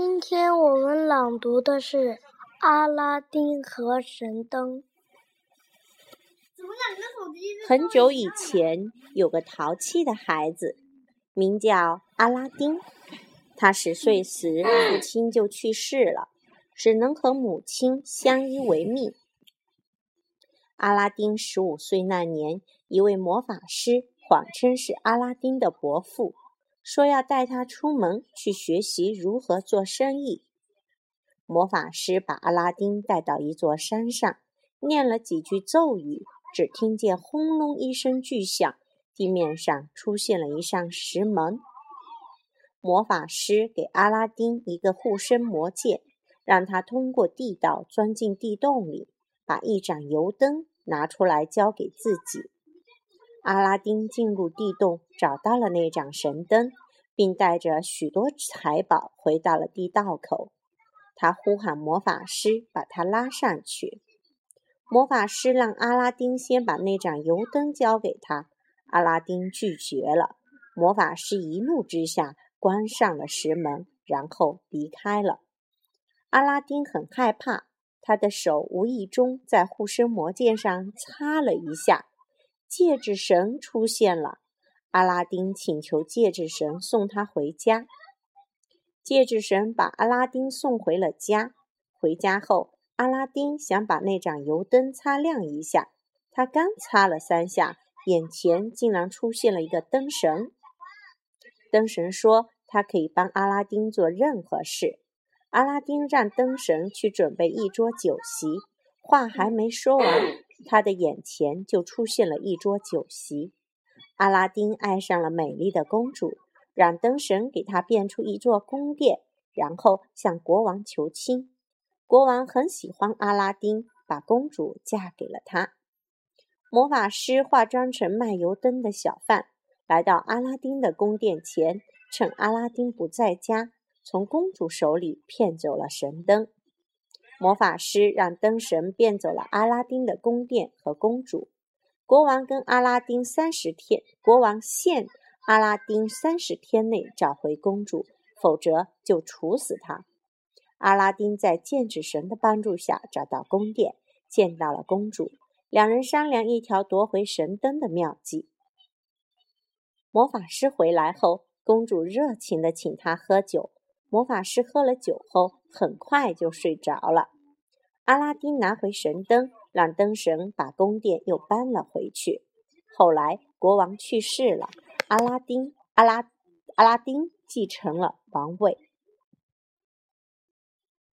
今天我们朗读的是《阿拉丁和神灯》。很久以前，有个淘气的孩子，名叫阿拉丁。他十岁时，父亲就去世了，只能和母亲相依为命。阿拉丁十五岁那年，一位魔法师谎称是阿拉丁的伯父。说要带他出门去学习如何做生意。魔法师把阿拉丁带到一座山上，念了几句咒语，只听见轰隆一声巨响，地面上出现了一扇石门。魔法师给阿拉丁一个护身魔戒，让他通过地道钻进地洞里，把一盏油灯拿出来交给自己。阿拉丁进入地洞，找到了那盏神灯，并带着许多财宝回到了地道口。他呼喊魔法师，把他拉上去。魔法师让阿拉丁先把那盏油灯交给他，阿拉丁拒绝了。魔法师一怒之下关上了石门，然后离开了。阿拉丁很害怕，他的手无意中在护身魔剑上擦了一下。戒指神出现了，阿拉丁请求戒指神送他回家。戒指神把阿拉丁送回了家。回家后，阿拉丁想把那盏油灯擦亮一下，他刚擦了三下，眼前竟然出现了一个灯神。灯神说他可以帮阿拉丁做任何事。阿拉丁让灯神去准备一桌酒席，话还没说完。他的眼前就出现了一桌酒席，阿拉丁爱上了美丽的公主，让灯神给他变出一座宫殿，然后向国王求亲。国王很喜欢阿拉丁，把公主嫁给了他。魔法师化妆成卖油灯的小贩，来到阿拉丁的宫殿前，趁阿拉丁不在家，从公主手里骗走了神灯。魔法师让灯神变走了阿拉丁的宫殿和公主。国王跟阿拉丁三十天，国王限阿拉丁三十天内找回公主，否则就处死他。阿拉丁在剑指神的帮助下找到宫殿，见到了公主，两人商量一条夺回神灯的妙计。魔法师回来后，公主热情地请他喝酒。魔法师喝了酒后，很快就睡着了。阿拉丁拿回神灯，让灯神把宫殿又搬了回去。后来国王去世了，阿拉丁阿拉阿拉丁继承了王位。